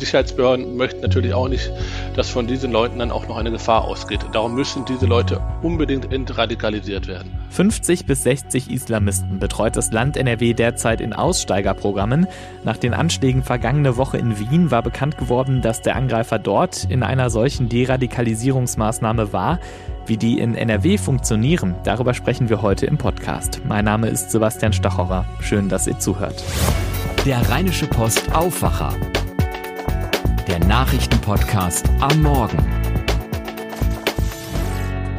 Sicherheitsbehörden möchten natürlich auch nicht, dass von diesen Leuten dann auch noch eine Gefahr ausgeht. Darum müssen diese Leute unbedingt entradikalisiert werden. 50 bis 60 Islamisten betreut das Land NRW derzeit in Aussteigerprogrammen. Nach den Anschlägen vergangene Woche in Wien war bekannt geworden, dass der Angreifer dort in einer solchen Deradikalisierungsmaßnahme war. Wie die in NRW funktionieren, darüber sprechen wir heute im Podcast. Mein Name ist Sebastian Stachorer. Schön, dass ihr zuhört. Der Rheinische Post Aufwacher. Der Nachrichtenpodcast am Morgen.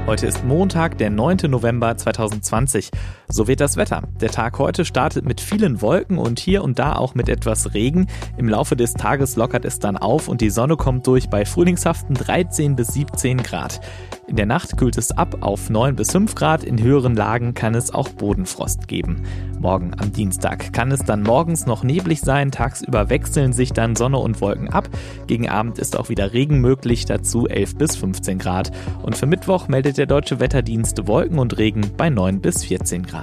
Heute ist Montag, der 9. November 2020. So wird das Wetter. Der Tag heute startet mit vielen Wolken und hier und da auch mit etwas Regen. Im Laufe des Tages lockert es dann auf und die Sonne kommt durch bei frühlingshaften 13 bis 17 Grad. In der Nacht kühlt es ab auf 9 bis 5 Grad. In höheren Lagen kann es auch Bodenfrost geben. Morgen am Dienstag kann es dann morgens noch neblig sein. Tagsüber wechseln sich dann Sonne und Wolken ab. Gegen Abend ist auch wieder Regen möglich, dazu 11 bis 15 Grad. Und für Mittwoch meldet der Deutsche Wetterdienst Wolken und Regen bei 9 bis 14 Grad.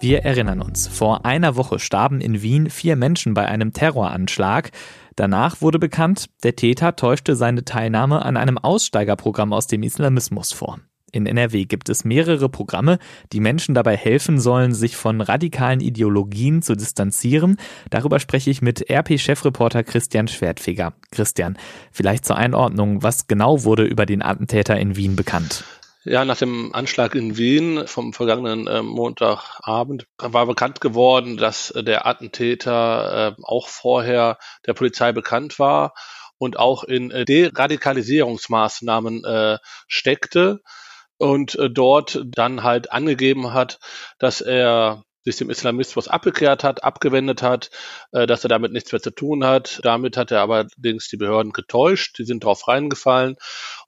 Wir erinnern uns, vor einer Woche starben in Wien vier Menschen bei einem Terroranschlag. Danach wurde bekannt, der Täter täuschte seine Teilnahme an einem Aussteigerprogramm aus dem Islamismus vor. In NRW gibt es mehrere Programme, die Menschen dabei helfen sollen, sich von radikalen Ideologien zu distanzieren. Darüber spreche ich mit RP-Chefreporter Christian Schwertfeger. Christian, vielleicht zur Einordnung, was genau wurde über den Attentäter in Wien bekannt? Ja, nach dem Anschlag in Wien vom vergangenen äh, Montagabend war bekannt geworden, dass äh, der Attentäter äh, auch vorher der Polizei bekannt war und auch in äh, Deradikalisierungsmaßnahmen äh, steckte und dort dann halt angegeben hat, dass er sich dem Islamismus abgekehrt hat, abgewendet hat, äh, dass er damit nichts mehr zu tun hat. Damit hat er allerdings die Behörden getäuscht, die sind darauf reingefallen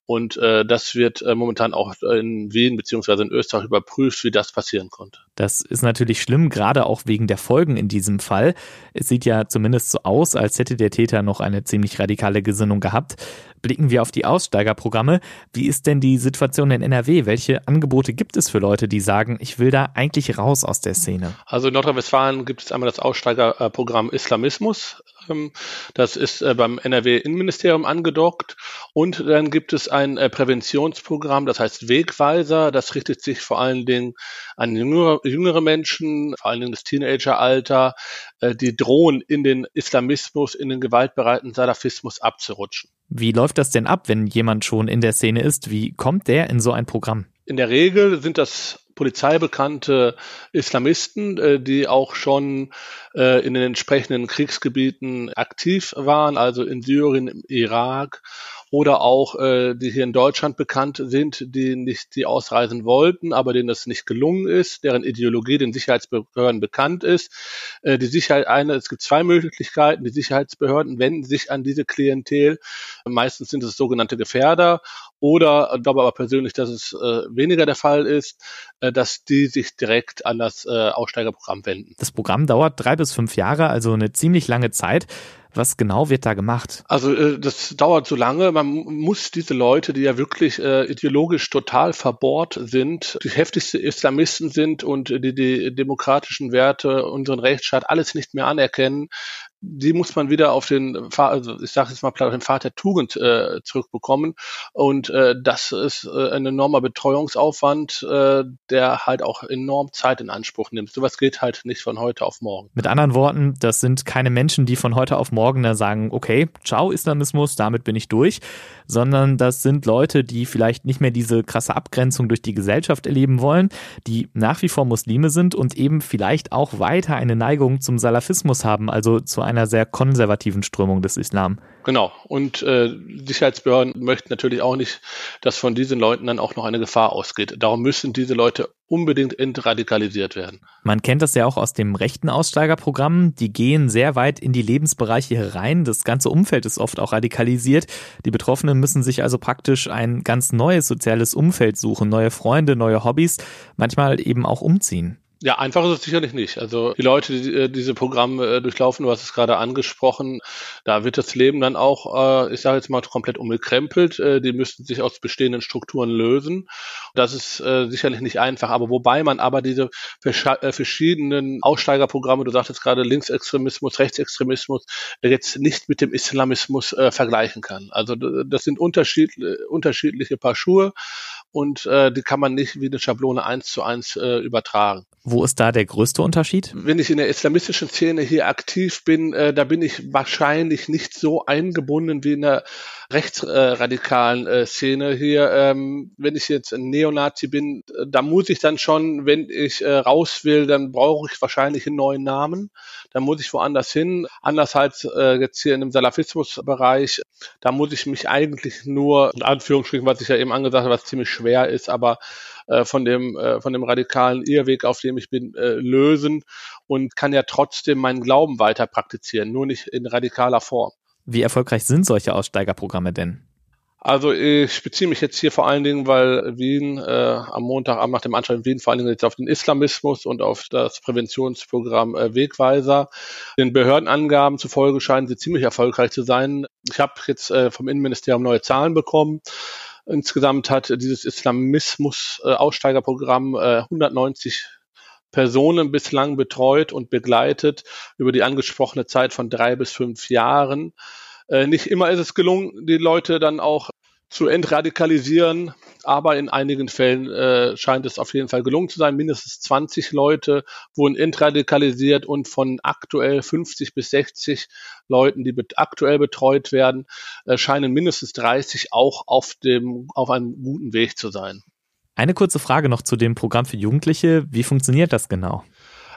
und äh, das wird äh, momentan auch in Wien beziehungsweise in Österreich überprüft, wie das passieren konnte. Das ist natürlich schlimm, gerade auch wegen der Folgen in diesem Fall. Es sieht ja zumindest so aus, als hätte der Täter noch eine ziemlich radikale Gesinnung gehabt. Blicken wir auf die Aussteigerprogramme. Wie ist denn die Situation in NRW? Welche Angebote gibt es für Leute, die sagen, ich will da eigentlich raus aus der Szene? Also in Nordrhein-Westfalen gibt es einmal das Aussteigerprogramm Islamismus. Ähm, das ist äh, beim NRW-Innenministerium angedockt. Und dann gibt es ein äh, Präventionsprogramm, das heißt Wegweiser. Das richtet sich vor allen Dingen an jüngere, Menschen, vor allen Dingen das Teenageralter, äh, die drohen, in den Islamismus, in den gewaltbereiten Salafismus abzurutschen. Wie läuft das denn ab, wenn jemand schon in der Szene ist? Wie kommt der in so ein Programm? In der Regel sind das polizeibekannte Islamisten, äh, die auch schon äh, in den entsprechenden Kriegsgebieten aktiv waren, also in Syrien, im Irak oder auch äh, die hier in Deutschland bekannt sind, die nicht die ausreisen wollten, aber denen das nicht gelungen ist, deren Ideologie den Sicherheitsbehörden bekannt ist. Äh, die Sicherheit eine, es gibt zwei Möglichkeiten. Die Sicherheitsbehörden wenden sich an diese Klientel. Meistens sind es sogenannte Gefährder oder glaube aber persönlich, dass es äh, weniger der Fall ist, äh, dass die sich direkt an das äh, Aussteigerprogramm wenden. Das Programm dauert drei bis fünf Jahre, also eine ziemlich lange Zeit. Was genau wird da gemacht? Also äh, das dauert so lange. Man muss diese Leute, die ja wirklich äh, ideologisch total verbohrt sind, die heftigste Islamisten sind und die die demokratischen Werte, unseren Rechtsstaat alles nicht mehr anerkennen, die muss man wieder auf den, also ich sage jetzt mal, auf den Pfad der Tugend äh, zurückbekommen. Und äh, das ist äh, ein enormer Betreuungsaufwand, äh, der halt auch enorm Zeit in Anspruch nimmt. Sowas geht halt nicht von heute auf morgen. Mit anderen Worten, das sind keine Menschen, die von heute auf morgen da sagen, okay, ciao Islamismus, damit bin ich durch, sondern das sind Leute, die vielleicht nicht mehr diese krasse Abgrenzung durch die Gesellschaft erleben wollen, die nach wie vor Muslime sind und eben vielleicht auch weiter eine Neigung zum Salafismus haben, also zu einem einer sehr konservativen Strömung des Islam. Genau. Und äh, Sicherheitsbehörden möchten natürlich auch nicht, dass von diesen Leuten dann auch noch eine Gefahr ausgeht. Darum müssen diese Leute unbedingt entradikalisiert werden. Man kennt das ja auch aus dem rechten Aussteigerprogramm. Die gehen sehr weit in die Lebensbereiche herein. Das ganze Umfeld ist oft auch radikalisiert. Die Betroffenen müssen sich also praktisch ein ganz neues soziales Umfeld suchen, neue Freunde, neue Hobbys, manchmal eben auch umziehen. Ja, einfach ist es sicherlich nicht. Also die Leute, die äh, diese Programme äh, durchlaufen, du hast es gerade angesprochen, da wird das Leben dann auch, äh, ich sage jetzt mal, komplett umgekrempelt. Die müssten sich aus bestehenden Strukturen lösen. Das ist sicherlich nicht einfach. Aber wobei man aber diese verschiedenen Aussteigerprogramme, du sagtest gerade Linksextremismus, Rechtsextremismus, jetzt nicht mit dem Islamismus vergleichen kann. Also das sind unterschied unterschiedliche Paar Schuhe und äh, die kann man nicht wie eine Schablone eins zu eins äh, übertragen. Wo ist da der größte Unterschied? Wenn ich in der islamistischen Szene hier aktiv bin, äh, da bin ich wahrscheinlich nicht so eingebunden wie in der rechtsradikalen äh, Szene hier. Ähm, wenn ich jetzt ein Neonazi bin, äh, da muss ich dann schon, wenn ich äh, raus will, dann brauche ich wahrscheinlich einen neuen Namen. Dann muss ich woanders hin. Anders als äh, jetzt hier in dem Salafismusbereich, da muss ich mich eigentlich nur, in Anführungsstrichen, was ich ja eben angesagt habe, was ziemlich schwer ist, aber äh, von dem äh, von dem radikalen Irrweg, auf dem ich bin, äh, lösen und kann ja trotzdem meinen Glauben weiter praktizieren, nur nicht in radikaler Form. Wie erfolgreich sind solche Aussteigerprogramme denn? Also ich beziehe mich jetzt hier vor allen Dingen, weil Wien äh, am Montagabend nach dem Anschlag in Wien vor allen Dingen jetzt auf den Islamismus und auf das Präventionsprogramm äh, Wegweiser. Den Behördenangaben zufolge scheinen sie ziemlich erfolgreich zu sein. Ich habe jetzt äh, vom Innenministerium neue Zahlen bekommen. Insgesamt hat dieses Islamismus-Aussteigerprogramm äh, 190 Personen bislang betreut und begleitet über die angesprochene Zeit von drei bis fünf Jahren. Äh, nicht immer ist es gelungen, die Leute dann auch zu entradikalisieren, aber in einigen Fällen äh, scheint es auf jeden Fall gelungen zu sein. Mindestens 20 Leute wurden entradikalisiert und von aktuell 50 bis 60 Leuten, die bet aktuell betreut werden, äh, scheinen mindestens 30 auch auf dem auf einem guten Weg zu sein. Eine kurze Frage noch zu dem Programm für Jugendliche. Wie funktioniert das genau?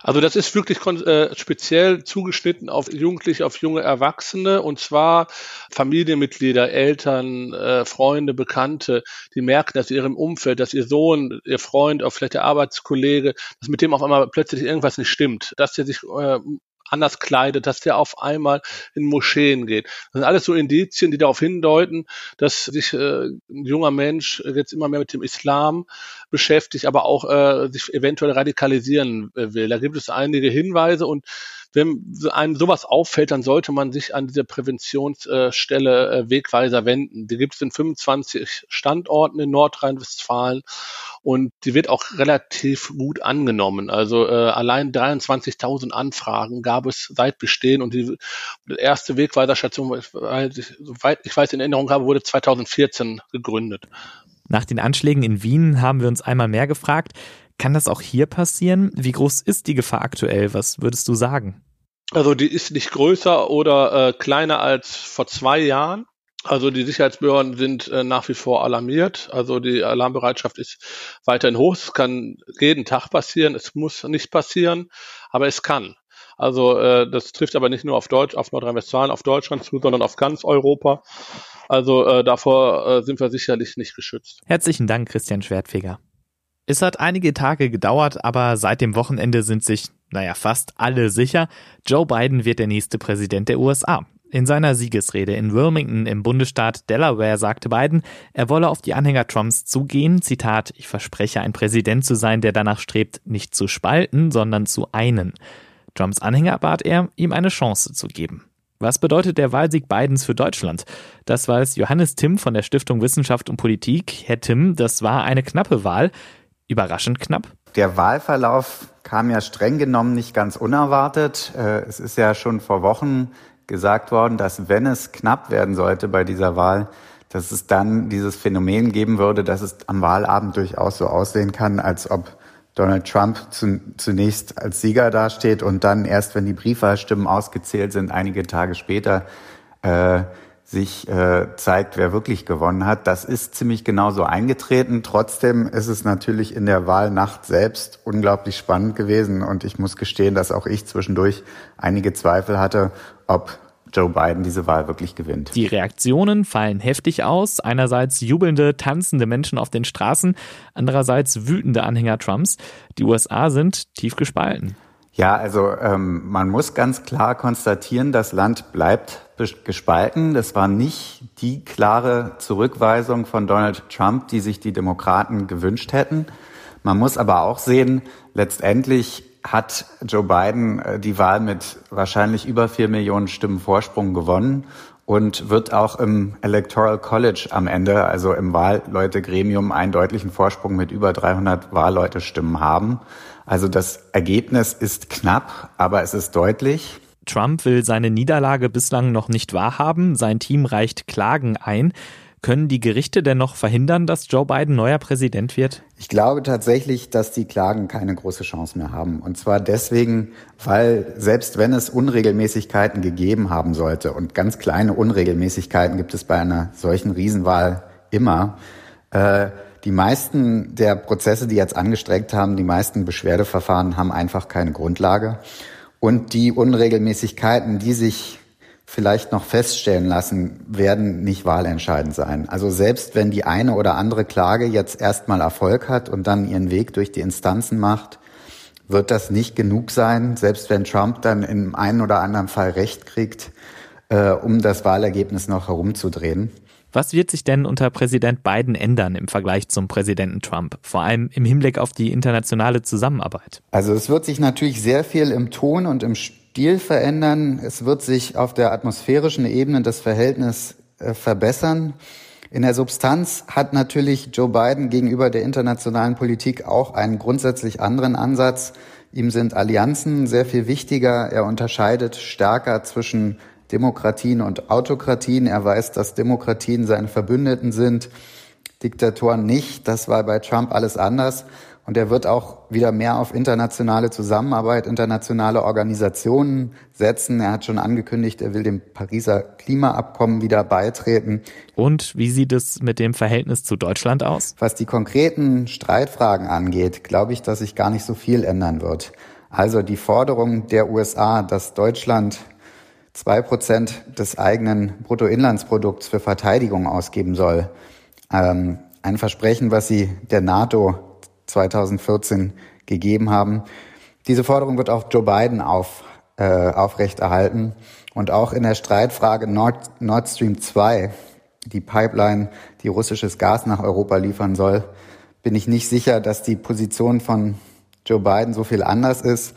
Also das ist wirklich äh, speziell zugeschnitten auf Jugendliche, auf junge Erwachsene. Und zwar Familienmitglieder, Eltern, äh, Freunde, Bekannte, die merken, dass ihrem Umfeld, dass ihr Sohn, ihr Freund, auch vielleicht der Arbeitskollege, dass mit dem auf einmal plötzlich irgendwas nicht stimmt, dass der sich äh, anders kleidet, dass der auf einmal in Moscheen geht. Das sind alles so Indizien, die darauf hindeuten, dass sich äh, ein junger Mensch jetzt immer mehr mit dem Islam beschäftigt, aber auch äh, sich eventuell radikalisieren will. Da gibt es einige Hinweise und wenn einem sowas auffällt, dann sollte man sich an diese Präventionsstelle äh, Wegweiser wenden. Die gibt es in 25 Standorten in Nordrhein-Westfalen und die wird auch relativ gut angenommen. Also äh, allein 23.000 Anfragen gab es seit Bestehen und die erste Wegweiserstation, soweit ich weiß, in Erinnerung habe, wurde 2014 gegründet. Nach den Anschlägen in Wien haben wir uns einmal mehr gefragt, kann das auch hier passieren? Wie groß ist die Gefahr aktuell? Was würdest du sagen? Also die ist nicht größer oder äh, kleiner als vor zwei Jahren. Also die Sicherheitsbehörden sind äh, nach wie vor alarmiert. Also die Alarmbereitschaft ist weiterhin hoch. Es kann jeden Tag passieren. Es muss nicht passieren, aber es kann. Also äh, das trifft aber nicht nur auf Deutsch, auf Nordrhein-Westfalen, auf Deutschland zu, sondern auf ganz Europa. Also äh, davor äh, sind wir sicherlich nicht geschützt. Herzlichen Dank, Christian Schwertfeger. Es hat einige Tage gedauert, aber seit dem Wochenende sind sich, naja, fast alle sicher, Joe Biden wird der nächste Präsident der USA. In seiner Siegesrede in Wilmington im Bundesstaat Delaware sagte Biden, er wolle auf die Anhänger Trumps zugehen. Zitat, ich verspreche ein Präsident zu sein, der danach strebt, nicht zu spalten, sondern zu einen. Trumps Anhänger bat er, ihm eine Chance zu geben. Was bedeutet der Wahlsieg Bidens für Deutschland? Das weiß Johannes Timm von der Stiftung Wissenschaft und Politik. Herr Timm, das war eine knappe Wahl. Überraschend knapp? Der Wahlverlauf kam ja streng genommen nicht ganz unerwartet. Äh, es ist ja schon vor Wochen gesagt worden, dass wenn es knapp werden sollte bei dieser Wahl, dass es dann dieses Phänomen geben würde, dass es am Wahlabend durchaus so aussehen kann, als ob Donald Trump zunächst als Sieger dasteht und dann erst, wenn die Briefwahlstimmen ausgezählt sind, einige Tage später äh, sich äh, zeigt, wer wirklich gewonnen hat. Das ist ziemlich genau so eingetreten. Trotzdem ist es natürlich in der Wahlnacht selbst unglaublich spannend gewesen und ich muss gestehen, dass auch ich zwischendurch einige Zweifel hatte, ob Joe Biden diese Wahl wirklich gewinnt. Die Reaktionen fallen heftig aus. Einerseits jubelnde, tanzende Menschen auf den Straßen, andererseits wütende Anhänger Trumps. Die USA sind tief gespalten. Ja, also ähm, man muss ganz klar konstatieren, das Land bleibt gespalten. Das war nicht die klare Zurückweisung von Donald Trump, die sich die Demokraten gewünscht hätten. Man muss aber auch sehen, letztendlich hat Joe Biden äh, die Wahl mit wahrscheinlich über vier Millionen Stimmen Vorsprung gewonnen und wird auch im Electoral College am Ende, also im Wahlleutegremium, einen deutlichen Vorsprung mit über 300 Wahlleute-Stimmen haben. Also das Ergebnis ist knapp, aber es ist deutlich. Trump will seine Niederlage bislang noch nicht wahrhaben. Sein Team reicht Klagen ein. Können die Gerichte denn noch verhindern, dass Joe Biden neuer Präsident wird? Ich glaube tatsächlich, dass die Klagen keine große Chance mehr haben. Und zwar deswegen, weil selbst wenn es Unregelmäßigkeiten gegeben haben sollte, und ganz kleine Unregelmäßigkeiten gibt es bei einer solchen Riesenwahl immer, äh, die meisten der Prozesse, die jetzt angestrengt haben, die meisten Beschwerdeverfahren haben einfach keine Grundlage. Und die Unregelmäßigkeiten, die sich vielleicht noch feststellen lassen, werden nicht wahlentscheidend sein. Also selbst wenn die eine oder andere Klage jetzt erstmal Erfolg hat und dann ihren Weg durch die Instanzen macht, wird das nicht genug sein, selbst wenn Trump dann in einen oder anderen Fall Recht kriegt, äh, um das Wahlergebnis noch herumzudrehen. Was wird sich denn unter Präsident Biden ändern im Vergleich zum Präsidenten Trump, vor allem im Hinblick auf die internationale Zusammenarbeit? Also es wird sich natürlich sehr viel im Ton und im Stil verändern. Es wird sich auf der atmosphärischen Ebene das Verhältnis äh, verbessern. In der Substanz hat natürlich Joe Biden gegenüber der internationalen Politik auch einen grundsätzlich anderen Ansatz. Ihm sind Allianzen sehr viel wichtiger. Er unterscheidet stärker zwischen Demokratien und Autokratien. Er weiß, dass Demokratien seine Verbündeten sind, Diktatoren nicht. Das war bei Trump alles anders. Und er wird auch wieder mehr auf internationale Zusammenarbeit, internationale Organisationen setzen. Er hat schon angekündigt, er will dem Pariser Klimaabkommen wieder beitreten. Und wie sieht es mit dem Verhältnis zu Deutschland aus? Was die konkreten Streitfragen angeht, glaube ich, dass sich gar nicht so viel ändern wird. Also die Forderung der USA, dass Deutschland zwei Prozent des eigenen Bruttoinlandsprodukts für Verteidigung ausgeben soll. Ähm, ein Versprechen, was sie der NATO 2014 gegeben haben. Diese Forderung wird auch Joe Biden auf, äh, aufrechterhalten. Und auch in der Streitfrage Nord, Nord Stream 2, die Pipeline, die russisches Gas nach Europa liefern soll, bin ich nicht sicher, dass die Position von Joe Biden so viel anders ist.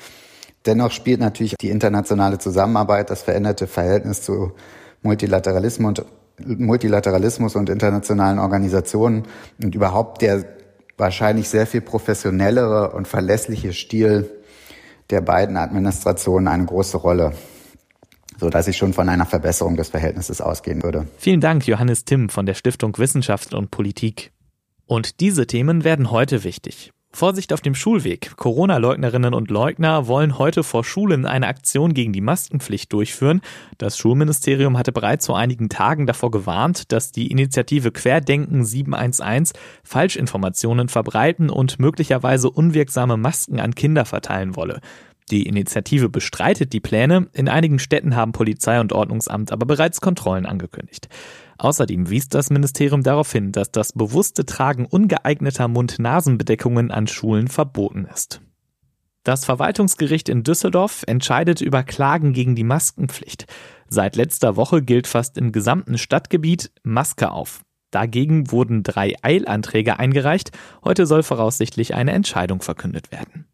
Dennoch spielt natürlich die internationale Zusammenarbeit, das veränderte Verhältnis zu Multilateralismus und, Multilateralismus und internationalen Organisationen und überhaupt der wahrscheinlich sehr viel professionellere und verlässliche Stil der beiden Administrationen eine große Rolle so dass ich schon von einer Verbesserung des Verhältnisses ausgehen würde. Vielen Dank, Johannes Timm von der Stiftung Wissenschaft und Politik. Und diese Themen werden heute wichtig. Vorsicht auf dem Schulweg. Corona-Leugnerinnen und Leugner wollen heute vor Schulen eine Aktion gegen die Maskenpflicht durchführen. Das Schulministerium hatte bereits vor einigen Tagen davor gewarnt, dass die Initiative Querdenken 711 Falschinformationen verbreiten und möglicherweise unwirksame Masken an Kinder verteilen wolle. Die Initiative bestreitet die Pläne. In einigen Städten haben Polizei und Ordnungsamt aber bereits Kontrollen angekündigt. Außerdem wies das Ministerium darauf hin, dass das bewusste Tragen ungeeigneter Mund-Nasen-Bedeckungen an Schulen verboten ist. Das Verwaltungsgericht in Düsseldorf entscheidet über Klagen gegen die Maskenpflicht. Seit letzter Woche gilt fast im gesamten Stadtgebiet Maske auf. Dagegen wurden drei Eilanträge eingereicht. Heute soll voraussichtlich eine Entscheidung verkündet werden.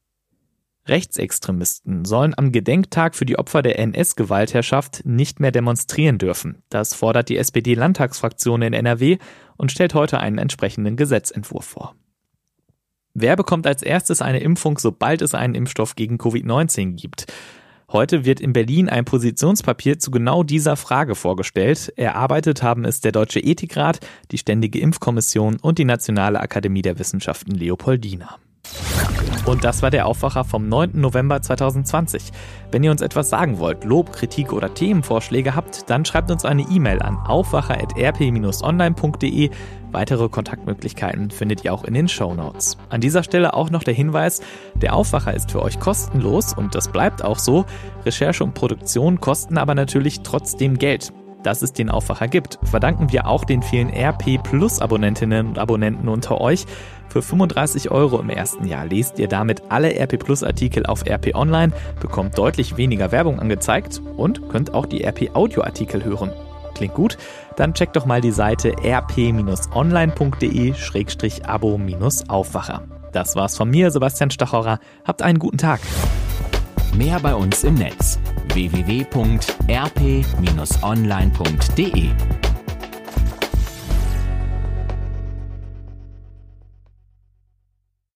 Rechtsextremisten sollen am Gedenktag für die Opfer der NS-Gewaltherrschaft nicht mehr demonstrieren dürfen. Das fordert die SPD-Landtagsfraktion in NRW und stellt heute einen entsprechenden Gesetzentwurf vor. Wer bekommt als erstes eine Impfung, sobald es einen Impfstoff gegen Covid-19 gibt? Heute wird in Berlin ein Positionspapier zu genau dieser Frage vorgestellt. Erarbeitet haben es der Deutsche Ethikrat, die Ständige Impfkommission und die Nationale Akademie der Wissenschaften Leopoldina. Und das war der Aufwacher vom 9. November 2020. Wenn ihr uns etwas sagen wollt, Lob, Kritik oder Themenvorschläge habt, dann schreibt uns eine E-Mail an aufwacher.rp-online.de. Weitere Kontaktmöglichkeiten findet ihr auch in den Show Notes. An dieser Stelle auch noch der Hinweis, der Aufwacher ist für euch kostenlos und das bleibt auch so. Recherche und Produktion kosten aber natürlich trotzdem Geld dass es den Aufwacher gibt, verdanken wir auch den vielen RP Plus Abonnentinnen und Abonnenten unter euch. Für 35 Euro im ersten Jahr lest ihr damit alle RP Plus Artikel auf RP Online, bekommt deutlich weniger Werbung angezeigt und könnt auch die RP Audio Artikel hören. Klingt gut? Dann checkt doch mal die Seite rp-online.de-abo-aufwacher. Das war's von mir, Sebastian Stachorer. Habt einen guten Tag. Mehr bei uns im Netz www.rp-online.de